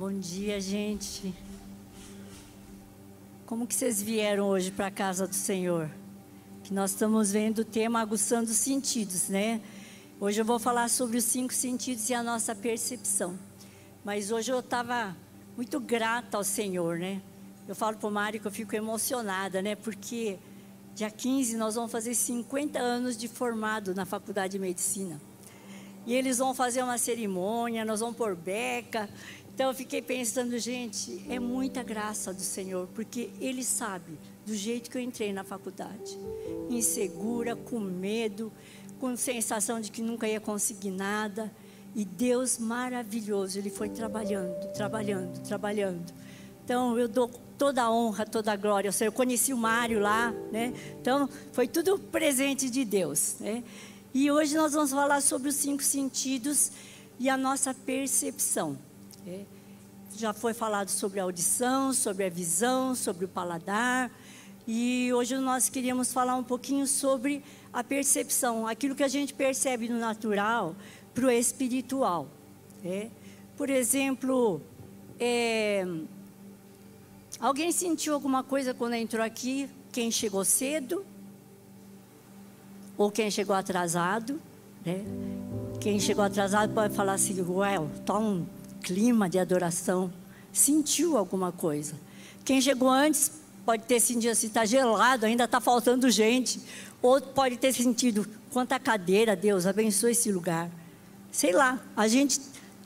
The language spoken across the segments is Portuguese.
Bom dia, gente. Como que vocês vieram hoje para a casa do Senhor? Que nós estamos vendo o tema aguçando os sentidos, né? Hoje eu vou falar sobre os cinco sentidos e a nossa percepção. Mas hoje eu estava muito grata ao Senhor, né? Eu falo para o Mário que eu fico emocionada, né? Porque dia 15 nós vamos fazer 50 anos de formado na Faculdade de Medicina. E eles vão fazer uma cerimônia, nós vamos pôr beca. Então eu fiquei pensando, gente, é muita graça do Senhor, porque Ele sabe do jeito que eu entrei na faculdade. Insegura, com medo, com sensação de que nunca ia conseguir nada. E Deus maravilhoso, Ele foi trabalhando, trabalhando, trabalhando. Então eu dou toda a honra, toda a glória ao Senhor. Eu conheci o Mário lá, né? Então foi tudo presente de Deus, né? E hoje nós vamos falar sobre os cinco sentidos e a nossa percepção. É. Já foi falado sobre a audição, sobre a visão, sobre o paladar. E hoje nós queríamos falar um pouquinho sobre a percepção, aquilo que a gente percebe no natural para o espiritual. É. Por exemplo, é, alguém sentiu alguma coisa quando entrou aqui? Quem chegou cedo? Ou quem chegou atrasado? Né? Quem chegou atrasado pode falar assim, ué, está um clima de adoração, sentiu alguma coisa. Quem chegou antes pode ter sentido assim, está gelado, ainda está faltando gente. Outro pode ter sentido, quanta cadeira, Deus, abençoe esse lugar. Sei lá, a gente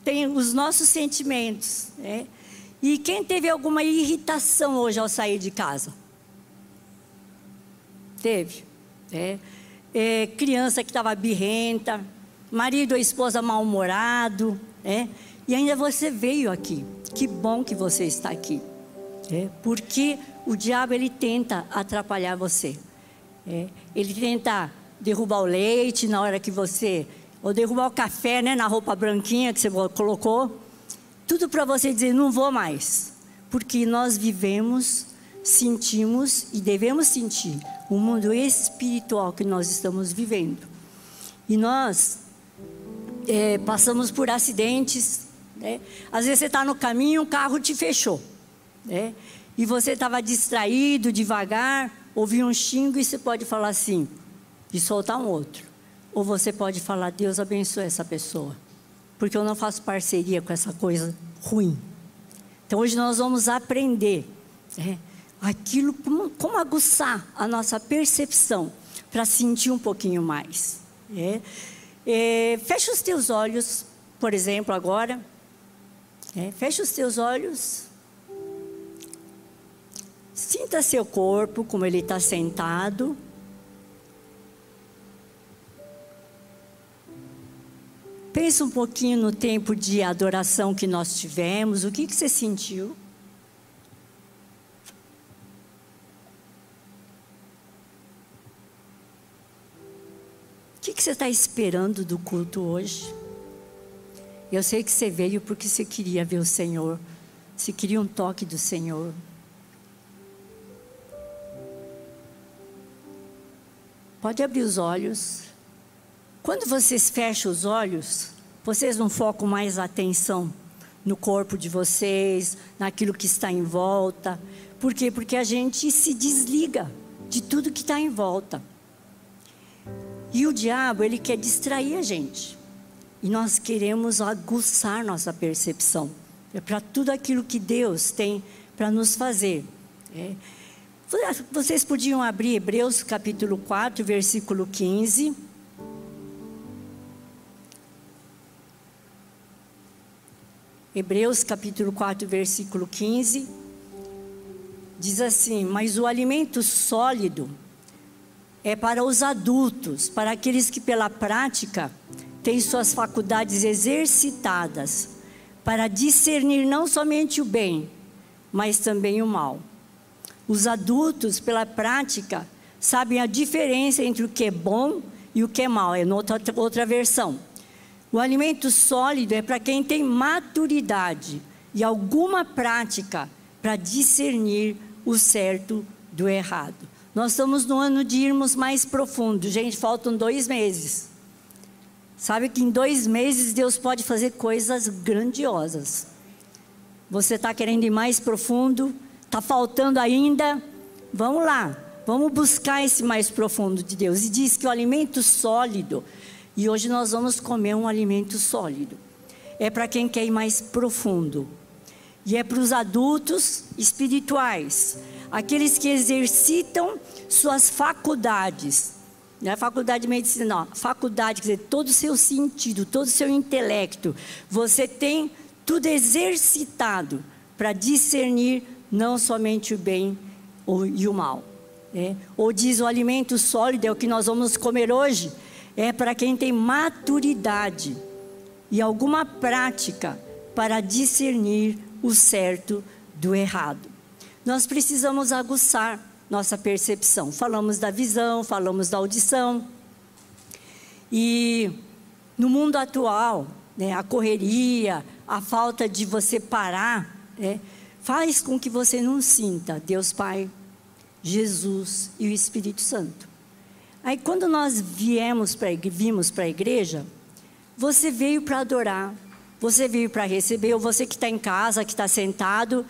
tem os nossos sentimentos. Né? E quem teve alguma irritação hoje ao sair de casa? Teve. É, é criança que estava birrenta, marido ou esposa mal-humorado, é, e ainda você veio aqui. Que bom que você está aqui. É, porque o diabo ele tenta atrapalhar você. É, ele tenta derrubar o leite na hora que você. Ou derrubar o café né, na roupa branquinha que você colocou. Tudo para você dizer: não vou mais. Porque nós vivemos, sentimos e devemos sentir o mundo espiritual que nós estamos vivendo. E nós é, passamos por acidentes, né? Às vezes você está no caminho, um carro te fechou. Né? E você estava distraído, devagar, ouviu um xingo e você pode falar assim, e soltar um outro. Ou você pode falar, Deus abençoe essa pessoa. Porque eu não faço parceria com essa coisa ruim. Então hoje nós vamos aprender né? aquilo, como, como, aguçar a nossa percepção para sentir um pouquinho mais. É, é, fecha os teus olhos, por exemplo, agora. É, feche os seus olhos. Sinta seu corpo, como ele está sentado. Pensa um pouquinho no tempo de adoração que nós tivemos. O que, que você sentiu? O que, que você está esperando do culto hoje? Eu sei que você veio porque você queria ver o Senhor, você queria um toque do Senhor. Pode abrir os olhos. Quando vocês fecham os olhos, vocês não focam mais a atenção no corpo de vocês, naquilo que está em volta. Por quê? Porque a gente se desliga de tudo que está em volta. E o diabo, ele quer distrair a gente. E nós queremos aguçar nossa percepção. É para tudo aquilo que Deus tem para nos fazer. É. Vocês podiam abrir Hebreus capítulo 4, versículo 15. Hebreus capítulo 4, versículo 15. Diz assim: Mas o alimento sólido é para os adultos, para aqueles que pela prática tem suas faculdades exercitadas para discernir não somente o bem, mas também o mal. Os adultos, pela prática, sabem a diferença entre o que é bom e o que é mal. É outra, outra versão. O alimento sólido é para quem tem maturidade e alguma prática para discernir o certo do errado. Nós estamos no ano de irmos mais profundo. Gente, faltam dois meses. Sabe que em dois meses Deus pode fazer coisas grandiosas. Você está querendo ir mais profundo? Está faltando ainda? Vamos lá, vamos buscar esse mais profundo de Deus. E diz que o alimento sólido, e hoje nós vamos comer um alimento sólido, é para quem quer ir mais profundo. E é para os adultos espirituais, aqueles que exercitam suas faculdades. Não é faculdade de medicina, não. Faculdade, quer dizer, todo o seu sentido, todo o seu intelecto. Você tem tudo exercitado para discernir não somente o bem e o mal. É. Ou diz o alimento sólido, é o que nós vamos comer hoje, é para quem tem maturidade e alguma prática para discernir o certo do errado. Nós precisamos aguçar nossa percepção. Falamos da visão, falamos da audição. E no mundo atual, né, a correria, a falta de você parar, né, faz com que você não sinta Deus Pai, Jesus e o Espírito Santo. Aí quando nós viemos para vimos para a igreja, você veio para adorar, você veio para receber, ou você que está em casa, que está sentado,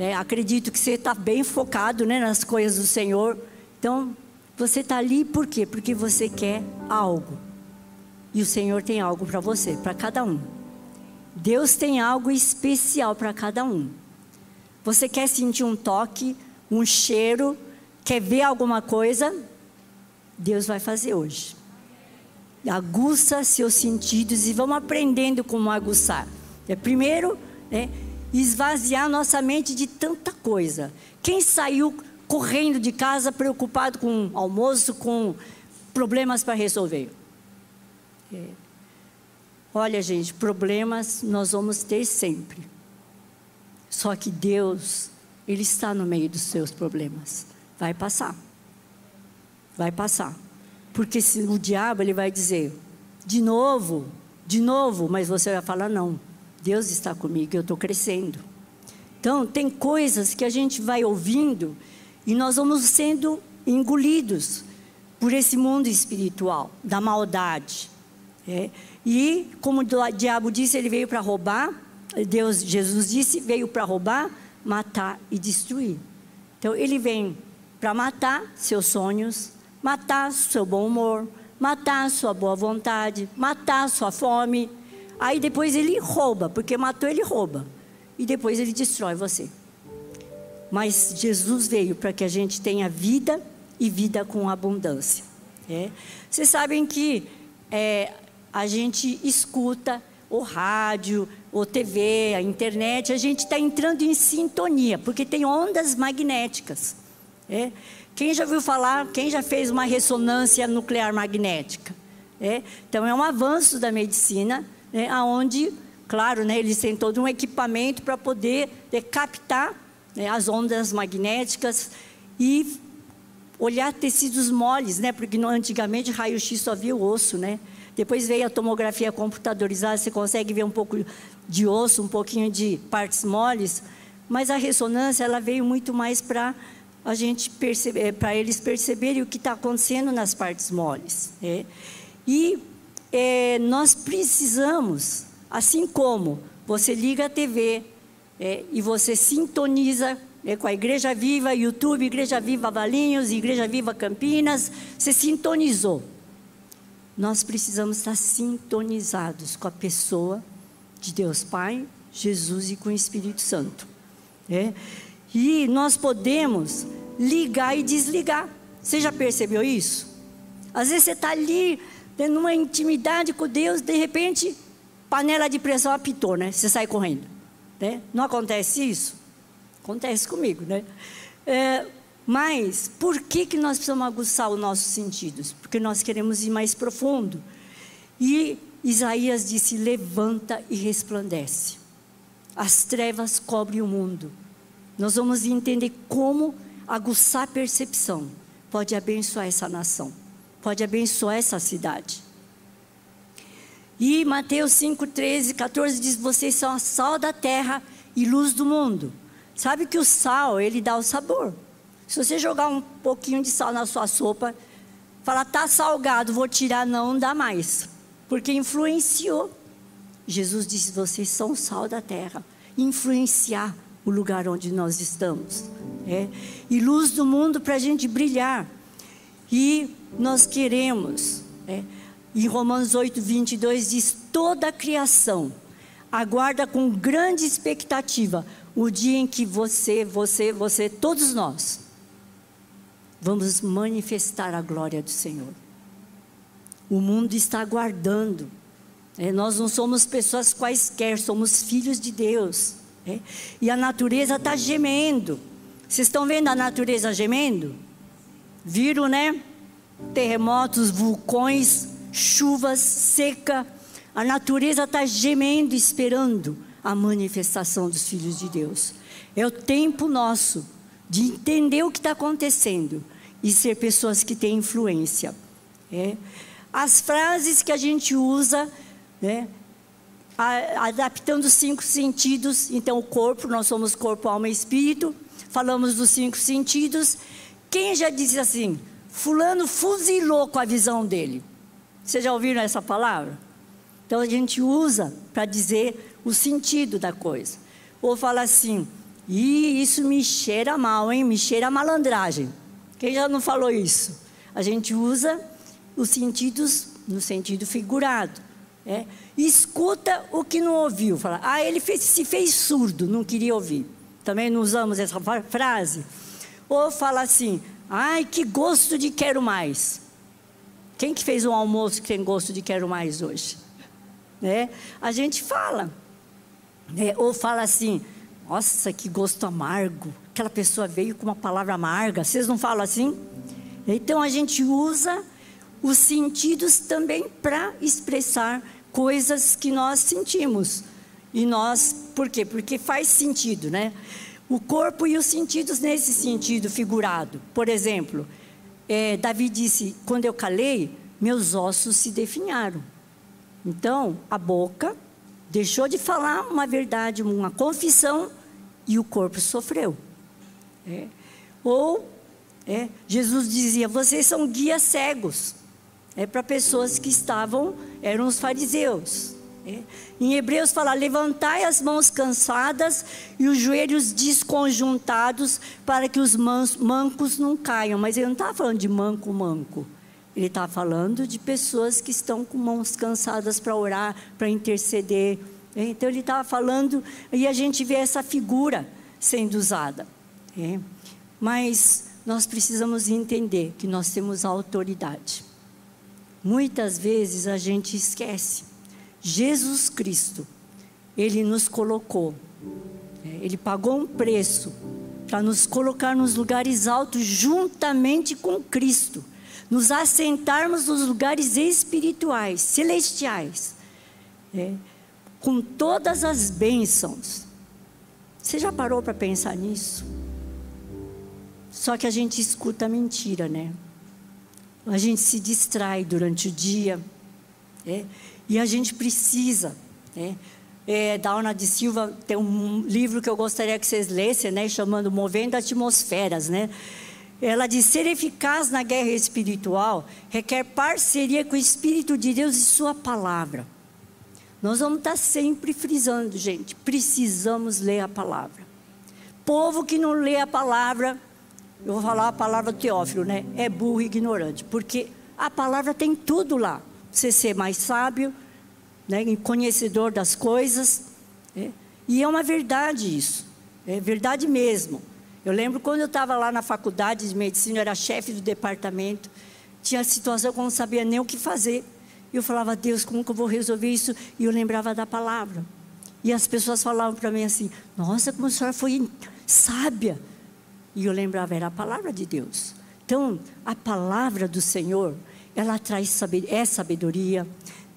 é, acredito que você está bem focado né, nas coisas do Senhor. Então, você está ali por quê? Porque você quer algo. E o Senhor tem algo para você, para cada um. Deus tem algo especial para cada um. Você quer sentir um toque, um cheiro, quer ver alguma coisa? Deus vai fazer hoje. Aguça seus sentidos e vamos aprendendo como aguçar. É, primeiro, né, esvaziar nossa mente de tanta coisa. Quem saiu correndo de casa preocupado com almoço, com problemas para resolver? É. Olha, gente, problemas nós vamos ter sempre. Só que Deus, Ele está no meio dos seus problemas. Vai passar. Vai passar. Porque se o diabo ele vai dizer, de novo, de novo, mas você vai falar não. Deus está comigo, eu estou crescendo. Então, tem coisas que a gente vai ouvindo e nós vamos sendo engolidos por esse mundo espiritual, da maldade. É. E, como o diabo disse, ele veio para roubar, Deus, Jesus disse, veio para roubar, matar e destruir. Então, ele vem para matar seus sonhos, matar seu bom humor, matar sua boa vontade, matar sua fome, Aí depois ele rouba, porque matou, ele rouba. E depois ele destrói você. Mas Jesus veio para que a gente tenha vida e vida com abundância. É. Vocês sabem que é, a gente escuta o rádio, o TV, a internet, a gente está entrando em sintonia, porque tem ondas magnéticas. É. Quem já viu falar, quem já fez uma ressonância nuclear magnética? É. Então é um avanço da medicina né, aonde, claro, né, eles têm todo um equipamento para poder né, captar né, as ondas magnéticas e olhar tecidos moles, né, porque antigamente raio-x só via o osso, né? Depois veio a tomografia computadorizada, você consegue ver um pouco de osso, um pouquinho de partes moles, mas a ressonância ela veio muito mais para a gente perceber, para eles perceberem o que está acontecendo nas partes moles. Né? E é, nós precisamos, assim como você liga a TV é, e você sintoniza é, com a Igreja Viva, YouTube, Igreja Viva Valinhos, Igreja Viva Campinas, você sintonizou. Nós precisamos estar sintonizados com a pessoa de Deus Pai, Jesus e com o Espírito Santo. É? E nós podemos ligar e desligar. Você já percebeu isso? Às vezes você está ali tendo uma intimidade com Deus, de repente, panela de pressão apitou, né? Você sai correndo. Né? Não acontece isso? Acontece comigo, né? É, mas, por que, que nós precisamos aguçar os nossos sentidos? Porque nós queremos ir mais profundo. E Isaías disse: levanta e resplandece. As trevas cobrem o mundo. Nós vamos entender como aguçar a percepção pode abençoar essa nação pode abençoar essa cidade. E Mateus 5, 13, 14 diz: Vocês são a sal da terra e luz do mundo. Sabe que o sal, ele dá o sabor. Se você jogar um pouquinho de sal na sua sopa, falar, tá salgado, vou tirar, não dá mais. Porque influenciou. Jesus disse: Vocês são o sal da terra influenciar o lugar onde nós estamos. É? E luz do mundo para a gente brilhar. E nós queremos. É? Em Romanos 8, 22 diz: toda a criação aguarda com grande expectativa o dia em que você, você, você, todos nós, vamos manifestar a glória do Senhor. O mundo está aguardando. É, nós não somos pessoas quaisquer, somos filhos de Deus. É? E a natureza está gemendo. Vocês estão vendo a natureza gemendo? Viram, né? Terremotos, vulcões, chuvas, seca. A natureza está gemendo, esperando a manifestação dos filhos de Deus. É o tempo nosso de entender o que está acontecendo e ser pessoas que têm influência. É. As frases que a gente usa, né, adaptando os cinco sentidos, então o corpo, nós somos corpo, alma e espírito, falamos dos cinco sentidos. Quem já disse assim, fulano fuzilou com a visão dele? Vocês já ouviram essa palavra? Então a gente usa para dizer o sentido da coisa. Ou fala assim, e isso me cheira mal, hein? Me cheira malandragem. Quem já não falou isso? A gente usa os sentidos no sentido figurado. É? Escuta o que não ouviu. Fala, ah, ele fez, se fez surdo, não queria ouvir. Também não usamos essa frase. Ou fala assim, ai, que gosto de quero mais. Quem que fez um almoço que tem gosto de quero mais hoje? Né? A gente fala. Né? Ou fala assim, nossa, que gosto amargo aquela pessoa veio com uma palavra amarga. Vocês não falam assim? Então a gente usa os sentidos também para expressar coisas que nós sentimos. E nós, por quê? Porque faz sentido, né? O corpo e os sentidos nesse sentido figurado. Por exemplo, é, Davi disse: quando eu calei, meus ossos se definharam. Então, a boca deixou de falar uma verdade, uma confissão, e o corpo sofreu. É. Ou é, Jesus dizia: vocês são guias cegos. É para pessoas que estavam, eram os fariseus. É. Em Hebreus fala: levantai as mãos cansadas e os joelhos desconjuntados, para que os mancos não caiam. Mas ele não estava falando de manco, manco. Ele estava falando de pessoas que estão com mãos cansadas para orar, para interceder. É. Então ele estava falando, e a gente vê essa figura sendo usada. É. Mas nós precisamos entender que nós temos autoridade. Muitas vezes a gente esquece. Jesus Cristo, Ele nos colocou, é, Ele pagou um preço para nos colocar nos lugares altos juntamente com Cristo, nos assentarmos nos lugares espirituais, celestiais, é, com todas as bênçãos. Você já parou para pensar nisso? Só que a gente escuta mentira, né? A gente se distrai durante o dia. É? E a gente precisa. É? É, Dauna de Silva tem um livro que eu gostaria que vocês lessem, né? Chamando Movendo Atmosferas, né? Ela diz: ser eficaz na guerra espiritual requer parceria com o Espírito de Deus e Sua palavra. Nós vamos estar sempre frisando, gente, precisamos ler a palavra. Povo que não lê a palavra, eu vou falar a palavra Teófilo, né? É burro e ignorante, porque a palavra tem tudo lá. Você ser mais sábio, né? conhecedor das coisas. Né? E é uma verdade isso, é verdade mesmo. Eu lembro quando eu estava lá na faculdade de medicina, eu era chefe do departamento, tinha situação que eu não sabia nem o que fazer. E eu falava, Deus, como que eu vou resolver isso? E eu lembrava da palavra. E as pessoas falavam para mim assim: Nossa, como a senhora foi sábia. E eu lembrava, era a palavra de Deus. Então, a palavra do Senhor, ela traz sabedoria, é sabedoria,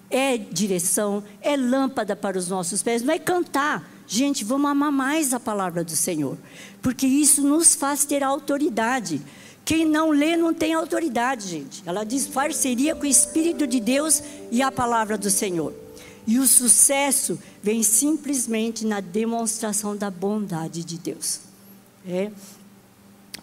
é direção, é lâmpada para os nossos pés. Não é cantar. Gente, vamos amar mais a palavra do Senhor, porque isso nos faz ter autoridade. Quem não lê não tem autoridade, gente. Ela diz parceria com o Espírito de Deus e a palavra do Senhor. E o sucesso vem simplesmente na demonstração da bondade de Deus. É.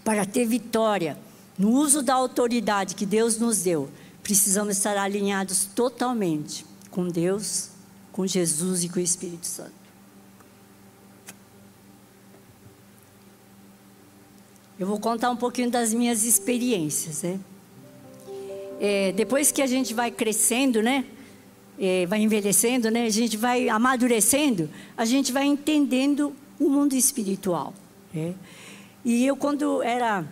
Para ter vitória no uso da autoridade que Deus nos deu, precisamos estar alinhados totalmente com Deus, com Jesus e com o Espírito Santo. Eu vou contar um pouquinho das minhas experiências, né? É, depois que a gente vai crescendo, né? É, vai envelhecendo, né? A gente vai amadurecendo, a gente vai entendendo o mundo espiritual. Né? E eu quando era,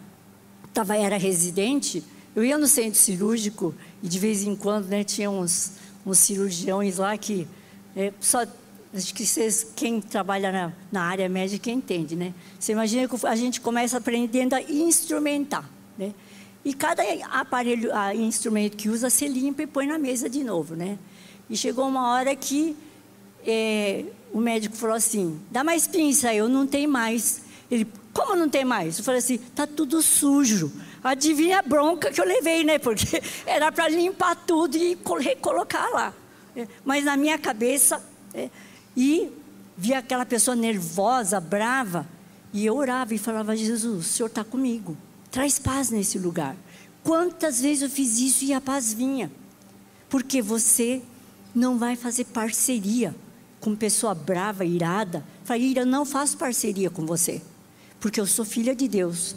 tava, era residente, eu ia no centro cirúrgico e de vez em quando, né, tinha uns, uns cirurgiões lá que é, só acho que vocês, quem trabalha na, na área médica entende, né? Você imagina que a gente começa aprendendo a instrumentar, né? E cada aparelho, a instrumento que usa, você limpa e põe na mesa de novo, né? E chegou uma hora que é, o médico falou assim: dá mais pinça, eu não tenho mais. Ele, como não tem mais? Eu falei assim: tá tudo sujo. Adivinha a bronca que eu levei, né? Porque era para limpar tudo e recolocar lá. É, mas na minha cabeça, é, e via aquela pessoa nervosa, brava, e eu orava e falava: Jesus, o Senhor está comigo, traz paz nesse lugar. Quantas vezes eu fiz isso e a paz vinha? Porque você não vai fazer parceria com pessoa brava, irada. Falei, Ira, não faço parceria com você, porque eu sou filha de Deus.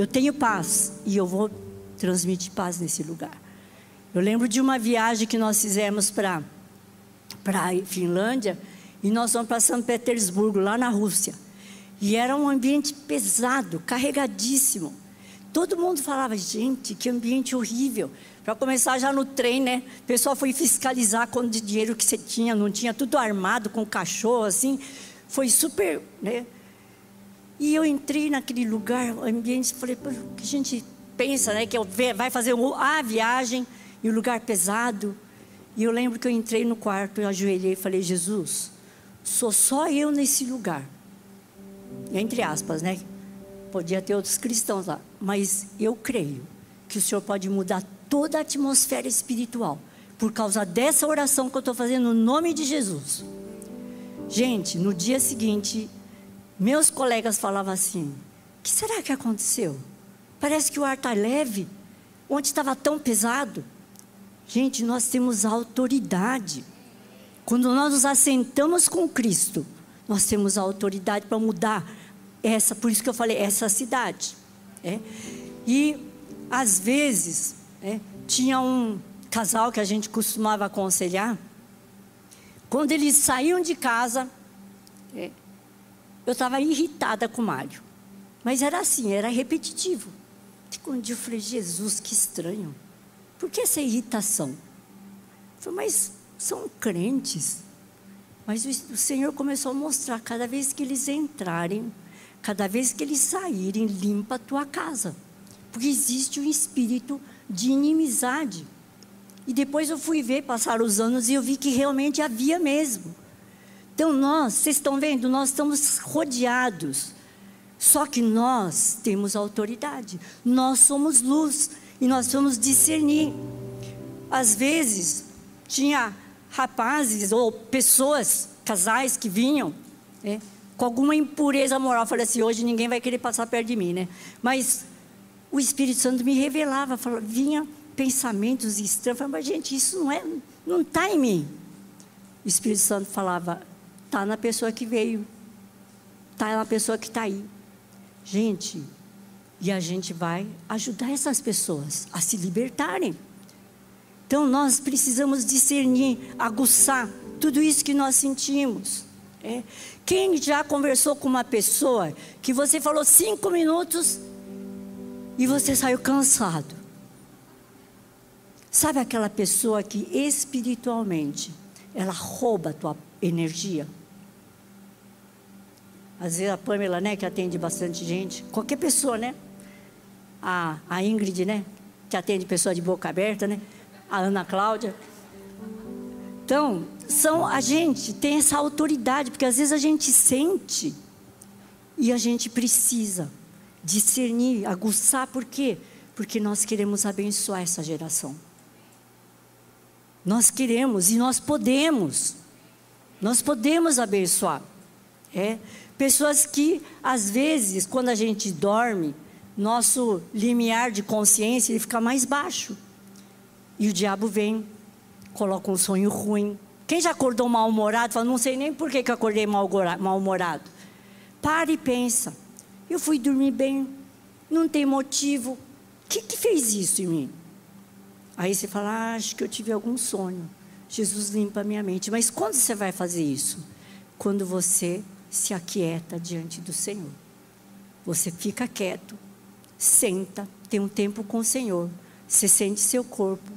Eu tenho paz e eu vou transmitir paz nesse lugar. Eu lembro de uma viagem que nós fizemos para para Finlândia e nós fomos para São Petersburgo, lá na Rússia. E era um ambiente pesado, carregadíssimo. Todo mundo falava, gente, que ambiente horrível. Para começar já no trem, né? O pessoal foi fiscalizar quanto dinheiro que você tinha, não tinha, tudo armado com cachorro, assim. Foi super, né? E eu entrei naquele lugar, ambiente, falei, o que a gente pensa, né? Que vai fazer a viagem e o lugar pesado. E eu lembro que eu entrei no quarto, eu ajoelhei e falei, Jesus, sou só eu nesse lugar. Entre aspas, né? Podia ter outros cristãos lá. Mas eu creio que o Senhor pode mudar toda a atmosfera espiritual por causa dessa oração que eu estou fazendo no nome de Jesus. Gente, no dia seguinte, meus colegas falavam assim: o que será que aconteceu? Parece que o ar está leve. Onde estava tão pesado? Gente, nós temos autoridade. Quando nós nos assentamos com Cristo, nós temos a autoridade para mudar essa, por isso que eu falei, essa cidade. É? E, às vezes, é, tinha um casal que a gente costumava aconselhar, quando eles saíam de casa, é, eu estava irritada com o Mário. Mas era assim, era repetitivo. Um dia eu falei, Jesus, que estranho. Por que essa irritação? Eu falei, mas são crentes. Mas o, Senhor começou a mostrar, cada vez que eles entrarem, cada vez que eles saírem, limpa a tua casa. Porque existe um espírito de inimizade. E depois eu fui ver, passar os anos, e eu vi que realmente havia mesmo. Então nós, vocês estão vendo, nós estamos rodeados. Só que nós temos autoridade. Nós somos luz e nós vamos discernir. Às vezes, tinha rapazes ou pessoas, casais que vinham né, com alguma impureza moral. Falei assim: hoje ninguém vai querer passar perto de mim, né? Mas o Espírito Santo me revelava, falava, vinha pensamentos estranhos. Falava, mas gente, isso não é, não está em mim. O Espírito Santo falava, está na pessoa que veio, está na pessoa que está aí. Gente, e a gente vai ajudar essas pessoas a se libertarem. Então nós precisamos discernir, aguçar tudo isso que nós sentimos. É. Quem já conversou com uma pessoa que você falou cinco minutos e você saiu cansado? Sabe aquela pessoa que espiritualmente ela rouba a tua energia? Às vezes a Pamela, né, que atende bastante gente, qualquer pessoa, né? a, a Ingrid, né? Que atende pessoa de boca aberta, né? A Ana Cláudia. Então, são a gente tem essa autoridade, porque às vezes a gente sente e a gente precisa discernir, aguçar, por quê? Porque nós queremos abençoar essa geração. Nós queremos e nós podemos. Nós podemos abençoar. É? Pessoas que, às vezes, quando a gente dorme, nosso limiar de consciência ele fica mais baixo. E o diabo vem, coloca um sonho ruim. Quem já acordou mal-humorado, fala, não sei nem por que, que acordei mal-humorado. Para e pensa. Eu fui dormir bem. não tem motivo. O que, que fez isso em mim? Aí você fala, ah, acho que eu tive algum sonho. Jesus limpa a minha mente. Mas quando você vai fazer isso? Quando você se aquieta diante do Senhor. Você fica quieto, senta, tem um tempo com o Senhor. Você sente seu corpo,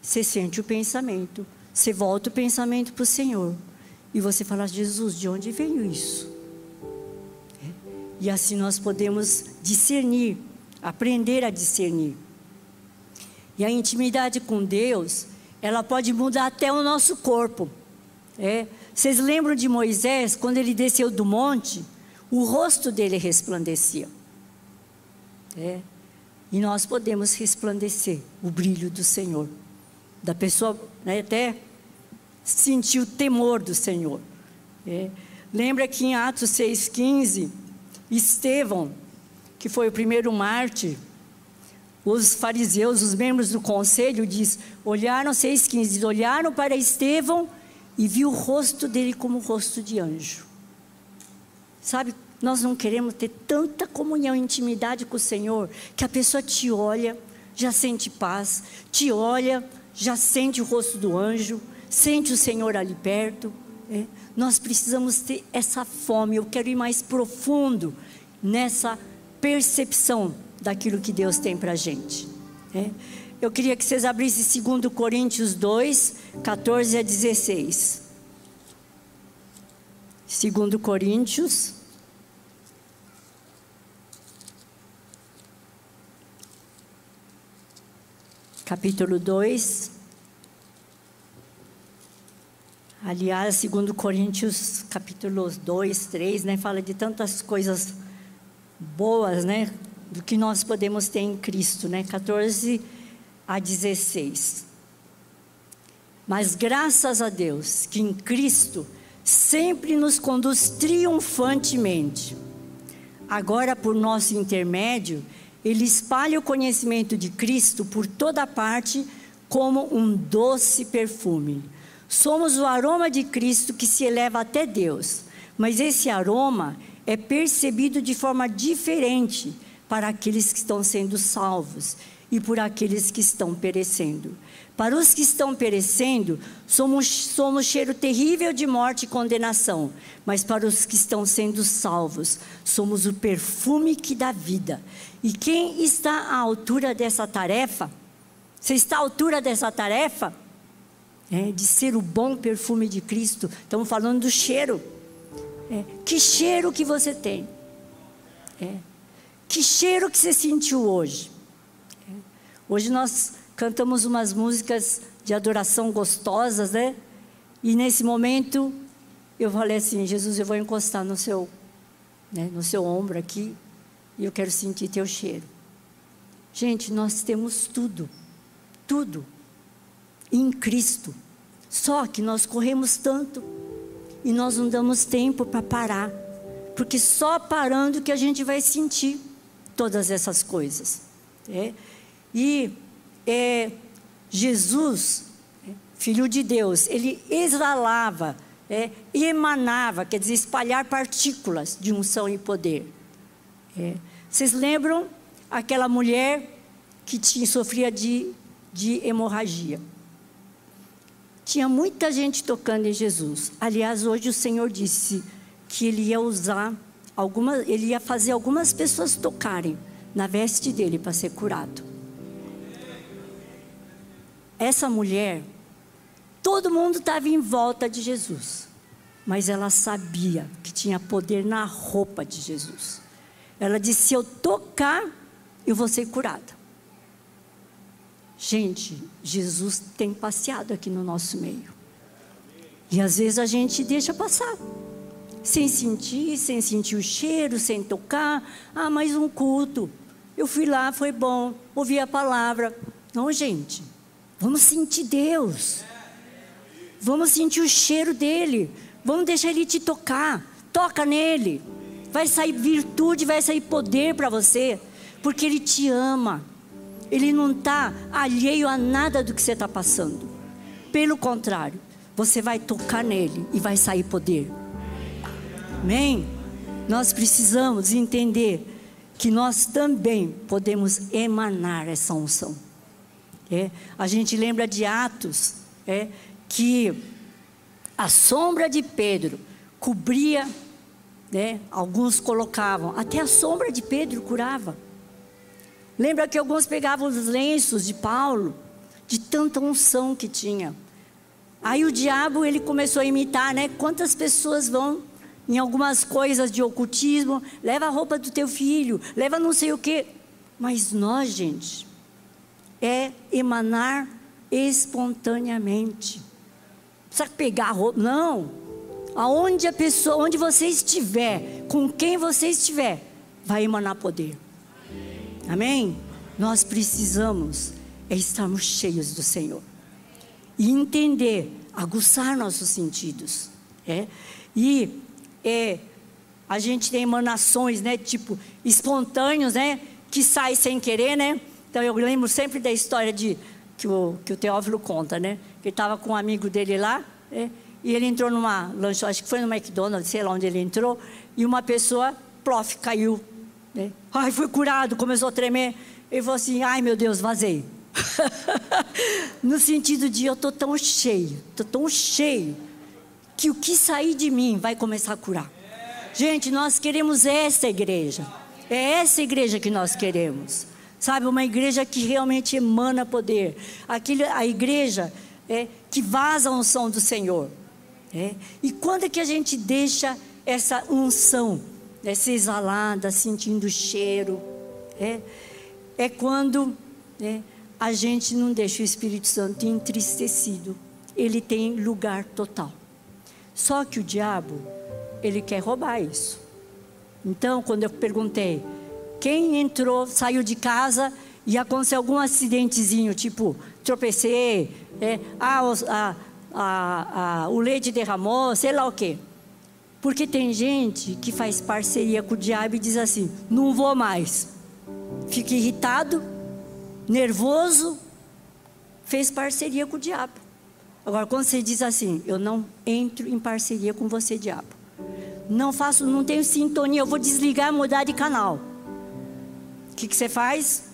você sente o pensamento, você volta o pensamento para o Senhor. E você fala, Jesus, de onde veio isso? É. E assim nós podemos discernir, aprender a discernir. E a intimidade com Deus, ela pode mudar até o nosso corpo. É. Vocês lembram de Moisés, quando ele desceu do monte, o rosto dele resplandecia. É. E nós podemos resplandecer o brilho do Senhor. Da pessoa né, até sentir o temor do Senhor. É. Lembra que em Atos 6,15, Estevão, que foi o primeiro mártir, os fariseus, os membros do conselho, diz, olharam 6,15, olharam para Estevão e viu o rosto dele como o rosto de anjo. Sabe, nós não queremos ter tanta comunhão e intimidade com o Senhor, que a pessoa te olha, já sente paz, te olha, já sente o rosto do anjo, sente o Senhor ali perto. É? Nós precisamos ter essa fome, eu quero ir mais profundo nessa percepção daquilo que Deus tem para a gente. É? Eu queria que vocês abrissem 2 Coríntios 2, 14 a 16. 2 Coríntios. Capítulo 2. Aliás, segundo Coríntios, capítulo 2, 3, né, fala de tantas coisas boas, né, do que nós podemos ter em Cristo, né? 14 a 16. Mas graças a Deus que em Cristo sempre nos conduz triunfantemente. Agora, por nosso intermédio, Ele espalha o conhecimento de Cristo por toda parte como um doce perfume. Somos o aroma de Cristo que se eleva até Deus, mas esse aroma é percebido de forma diferente para aqueles que estão sendo salvos e por aqueles que estão perecendo. Para os que estão perecendo, somos, somos cheiro terrível de morte e condenação, mas para os que estão sendo salvos, somos o perfume que dá vida. E quem está à altura dessa tarefa? Você está à altura dessa tarefa? É, de ser o bom perfume de Cristo. Estamos falando do cheiro. É, que cheiro que você tem? É, que cheiro que você sentiu hoje? Hoje nós cantamos umas músicas de adoração gostosas, né? E nesse momento eu falei assim, Jesus, eu vou encostar no seu, né, no seu ombro aqui e eu quero sentir teu cheiro. Gente, nós temos tudo, tudo em Cristo. Só que nós corremos tanto e nós não damos tempo para parar, porque só parando que a gente vai sentir todas essas coisas. É? E é, Jesus, Filho de Deus, ele exalava, é, emanava, quer dizer, espalhar partículas de unção e poder. É. Vocês lembram aquela mulher que tinha, sofria de, de hemorragia? Tinha muita gente tocando em Jesus. Aliás, hoje o Senhor disse que ele ia usar algumas, ele ia fazer algumas pessoas tocarem na veste dele para ser curado. Essa mulher, todo mundo estava em volta de Jesus, mas ela sabia que tinha poder na roupa de Jesus. Ela disse: Se eu tocar, eu vou ser curada. Gente, Jesus tem passeado aqui no nosso meio. E às vezes a gente deixa passar. Sem sentir, sem sentir o cheiro, sem tocar. Ah, mais um culto. Eu fui lá, foi bom, ouvi a palavra. Não, gente. Vamos sentir Deus. Vamos sentir o cheiro dele. Vamos deixar ele te tocar. Toca nele. Vai sair virtude, vai sair poder para você. Porque ele te ama. Ele não está alheio a nada do que você está passando. Pelo contrário, você vai tocar nele e vai sair poder. Amém? Nós precisamos entender que nós também podemos emanar essa unção. É, a gente lembra de Atos, é, que a sombra de Pedro cobria, né, alguns colocavam, até a sombra de Pedro curava. Lembra que alguns pegavam os lenços de Paulo, de tanta unção que tinha. Aí o diabo ele começou a imitar, né? Quantas pessoas vão em algumas coisas de ocultismo, leva a roupa do teu filho, leva não sei o quê. Mas nós, gente, é emanar espontaneamente. Precisa pegar roupa. Não. Aonde a pessoa, onde você estiver, com quem você estiver, vai emanar poder. Amém? Nós precisamos é estarmos cheios do Senhor. E entender, aguçar nossos sentidos. É? E é, a gente tem emanações, né? Tipo, espontâneos, né? Que sai sem querer, né? Então eu lembro sempre da história de que o, que o Teófilo conta, né? Que estava com um amigo dele lá, né? e ele entrou numa lanche, acho que foi no McDonald's, sei lá onde ele entrou, e uma pessoa, plof, caiu. Né? Ai, foi curado, começou a tremer. Ele falou assim: ai meu Deus, vazei. no sentido de eu estou tão cheio, estou tão cheio, que o que sair de mim vai começar a curar. Gente, nós queremos essa igreja. É essa igreja que nós queremos. Sabe, uma igreja que realmente emana poder. Aquele, a igreja é, que vaza a unção do Senhor. É. E quando é que a gente deixa essa unção né, ser exalada, sentindo o cheiro? É, é quando é, a gente não deixa o Espírito Santo entristecido. Ele tem lugar total. Só que o diabo, ele quer roubar isso. Então, quando eu perguntei, quem entrou, saiu de casa e aconteceu algum acidentezinho, tipo, tropecei, é, ah, o leite derramou, sei lá o quê. Porque tem gente que faz parceria com o diabo e diz assim: não vou mais. Fica irritado, nervoso, fez parceria com o diabo. Agora, quando você diz assim, eu não entro em parceria com você, diabo. Não faço, não tenho sintonia, eu vou desligar, mudar de canal que, que você faz?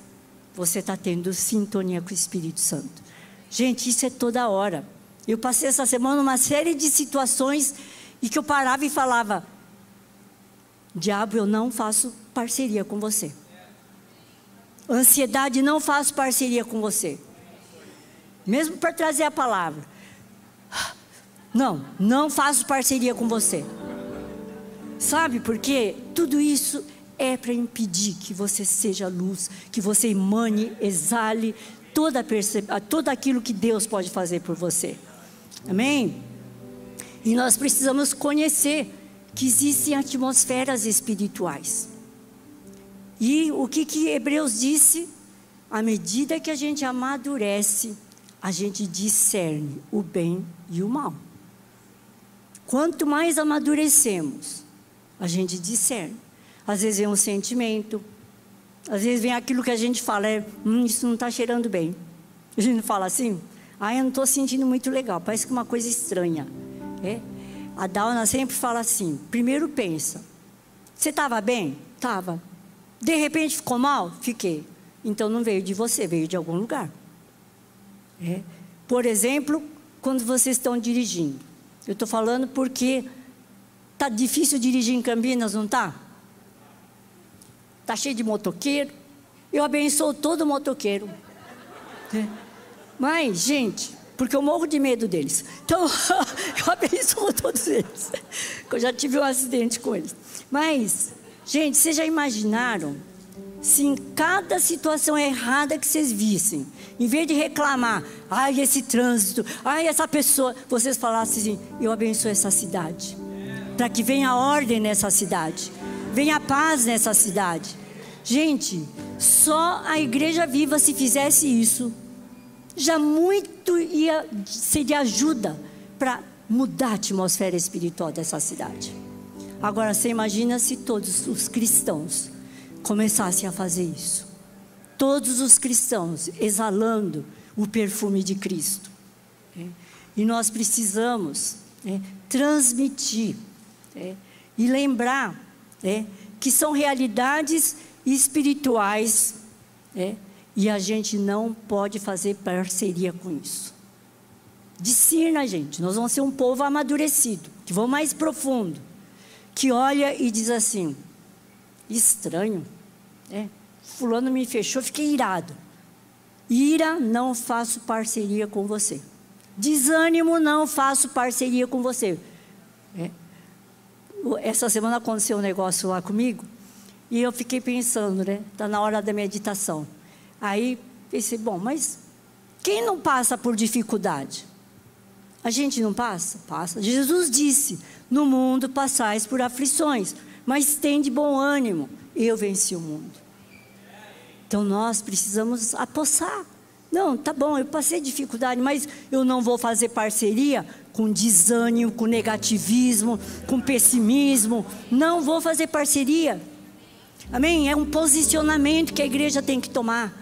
Você está tendo sintonia com o Espírito Santo. Gente, isso é toda hora. Eu passei essa semana uma série de situações e que eu parava e falava: Diabo, eu não faço parceria com você. Ansiedade, não faço parceria com você. Mesmo para trazer a palavra. Não, não faço parceria com você. Sabe por quê? Tudo isso é para impedir que você seja luz, que você emane, exale toda todo aquilo que Deus pode fazer por você. Amém? E nós precisamos conhecer que existem atmosferas espirituais. E o que, que Hebreus disse? À medida que a gente amadurece, a gente discerne o bem e o mal. Quanto mais amadurecemos, a gente discerne. Às vezes vem um sentimento, às vezes vem aquilo que a gente fala, é, hum, isso não está cheirando bem. A gente fala assim, ah, eu não estou sentindo muito legal, parece que uma coisa estranha. É? A Dauna sempre fala assim, primeiro pensa, você estava bem? Estava. De repente ficou mal? Fiquei. Então não veio de você, veio de algum lugar. É? Por exemplo, quando vocês estão dirigindo. Eu estou falando porque está difícil dirigir em Campinas, não está? Está cheio de motoqueiro. Eu abençoo todo motoqueiro. É. Mas, gente, porque eu morro de medo deles. Então, eu abençoo todos eles. Eu já tive um acidente com eles. Mas, gente, vocês já imaginaram se em cada situação errada que vocês vissem, em vez de reclamar, ai, esse trânsito, ai, essa pessoa, vocês falassem assim: eu abençoo essa cidade. Para que venha ordem nessa cidade venha paz nessa cidade. Gente, só a igreja viva se fizesse isso, já muito ia ser de ajuda para mudar a atmosfera espiritual dessa cidade. Agora você imagina se todos os cristãos começassem a fazer isso. Todos os cristãos exalando o perfume de Cristo. É. E nós precisamos é, transmitir é, e lembrar né, que são realidades espirituais, é, e a gente não pode fazer parceria com isso. Discirna, gente. Nós vamos ser um povo amadurecido, que vão mais profundo, que olha e diz assim: estranho, é, Fulano me fechou, fiquei irado. Ira, não faço parceria com você. Desânimo, não faço parceria com você. É. Essa semana aconteceu um negócio lá comigo e eu fiquei pensando, né? Está na hora da meditação. Aí pensei, bom, mas quem não passa por dificuldade? A gente não passa? Passa. Jesus disse: No mundo passais por aflições, mas tem de bom ânimo. Eu venci o mundo. Então nós precisamos apossar. Não, tá bom, eu passei dificuldade, mas eu não vou fazer parceria com desânimo, com negativismo, com pessimismo. Não vou fazer parceria. Amém? É um posicionamento que a igreja tem que tomar.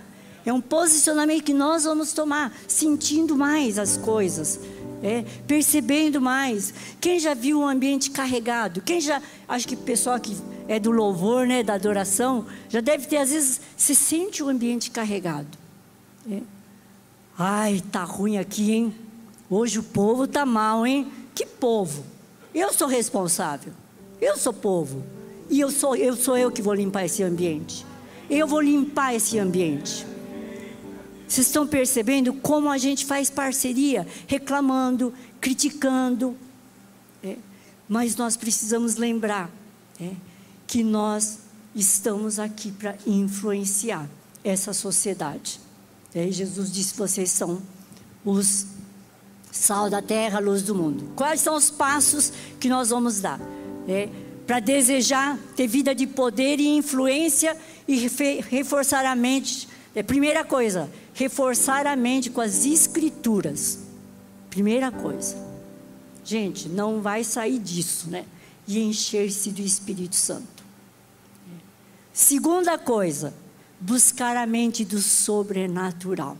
É um posicionamento que nós vamos tomar, sentindo mais as coisas, é, percebendo mais. Quem já viu um ambiente carregado? Quem já, acho que o pessoal que é do louvor, né, da adoração, já deve ter, às vezes, se sente o um ambiente carregado. É. Ai, tá ruim aqui, hein? Hoje o povo tá mal, hein? Que povo? Eu sou responsável. Eu sou povo. E eu sou eu sou eu que vou limpar esse ambiente. Eu vou limpar esse ambiente. Vocês estão percebendo como a gente faz parceria, reclamando, criticando. É. Mas nós precisamos lembrar é, que nós estamos aqui para influenciar essa sociedade. É, Jesus disse: vocês são os sal da terra, luz do mundo. Quais são os passos que nós vamos dar? É, para desejar ter vida de poder e influência e reforçar a mente. É, primeira coisa, reforçar a mente com as escrituras. Primeira coisa. Gente, não vai sair disso, né? E encher-se do Espírito Santo. Segunda coisa, buscar a mente do sobrenatural.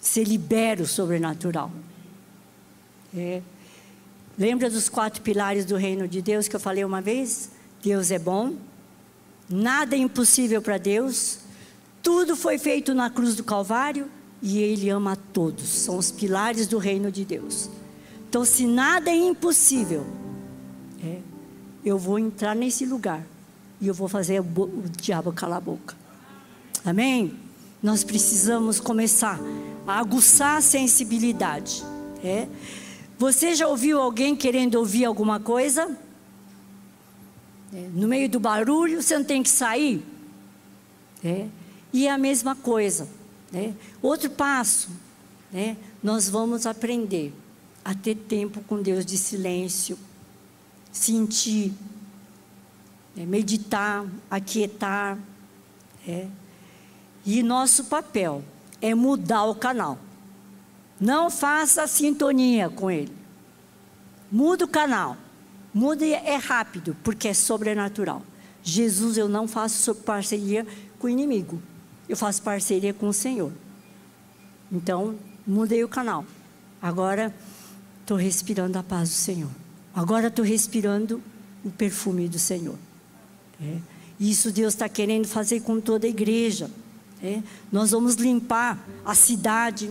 Se libera o sobrenatural. É. Lembra dos quatro pilares do reino de Deus que eu falei uma vez? Deus é bom, nada é impossível para Deus, tudo foi feito na cruz do Calvário e Ele ama a todos. São os pilares do reino de Deus. Então, se nada é impossível, é, eu vou entrar nesse lugar e eu vou fazer o, o diabo calar a boca. Amém? Nós precisamos começar a aguçar a sensibilidade. É? Você já ouviu alguém querendo ouvir alguma coisa? É, no meio do barulho, você não tem que sair? É. E é a mesma coisa. Né? Outro passo, né? nós vamos aprender a ter tempo com Deus de silêncio, sentir, né? meditar, aquietar. É. E nosso papel é mudar o canal. Não faça sintonia com ele. Muda o canal. Muda é rápido, porque é sobrenatural. Jesus, eu não faço parceria com o inimigo eu faço parceria com o Senhor. Então, mudei o canal. Agora, estou respirando a paz do Senhor. Agora, estou respirando o perfume do Senhor. É. Isso Deus está querendo fazer com toda a igreja. É. Nós vamos limpar a cidade,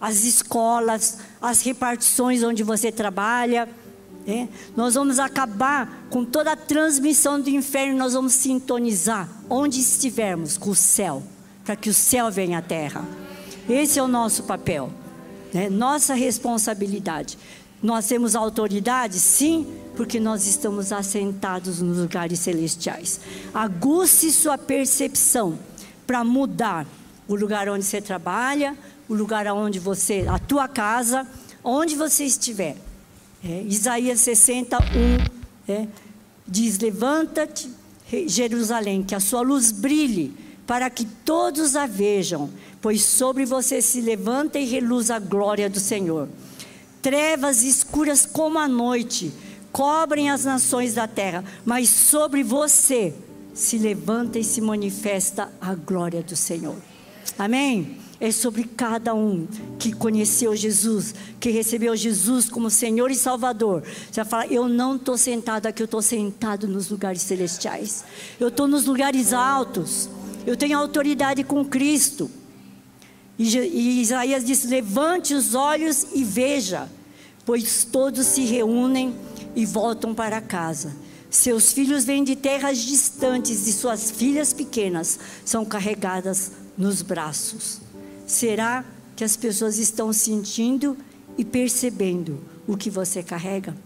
as escolas, as repartições onde você trabalha. É. Nós vamos acabar com toda a transmissão do inferno, nós vamos sintonizar onde estivermos com o céu para que o céu venha à terra. Esse é o nosso papel, né? nossa responsabilidade. Nós temos autoridade, sim, porque nós estamos assentados nos lugares celestiais. Aguce sua percepção para mudar o lugar onde você trabalha, o lugar onde você, a tua casa, onde você estiver. É, Isaías 61 é, diz: Levanta-te, Jerusalém, que a sua luz brilhe para que todos a vejam, pois sobre você se levanta e reluz a glória do Senhor. Trevas escuras como a noite cobrem as nações da terra, mas sobre você se levanta e se manifesta a glória do Senhor. Amém? é sobre cada um que conheceu Jesus, que recebeu Jesus como Senhor e Salvador. Você vai falar: Eu não estou sentado aqui, eu estou sentado nos lugares celestiais. Eu estou nos lugares altos. Eu tenho autoridade com Cristo. E, e Isaías diz: Levante os olhos e veja, pois todos se reúnem e voltam para casa. Seus filhos vêm de terras distantes e suas filhas pequenas são carregadas nos braços. Será que as pessoas estão sentindo e percebendo o que você carrega?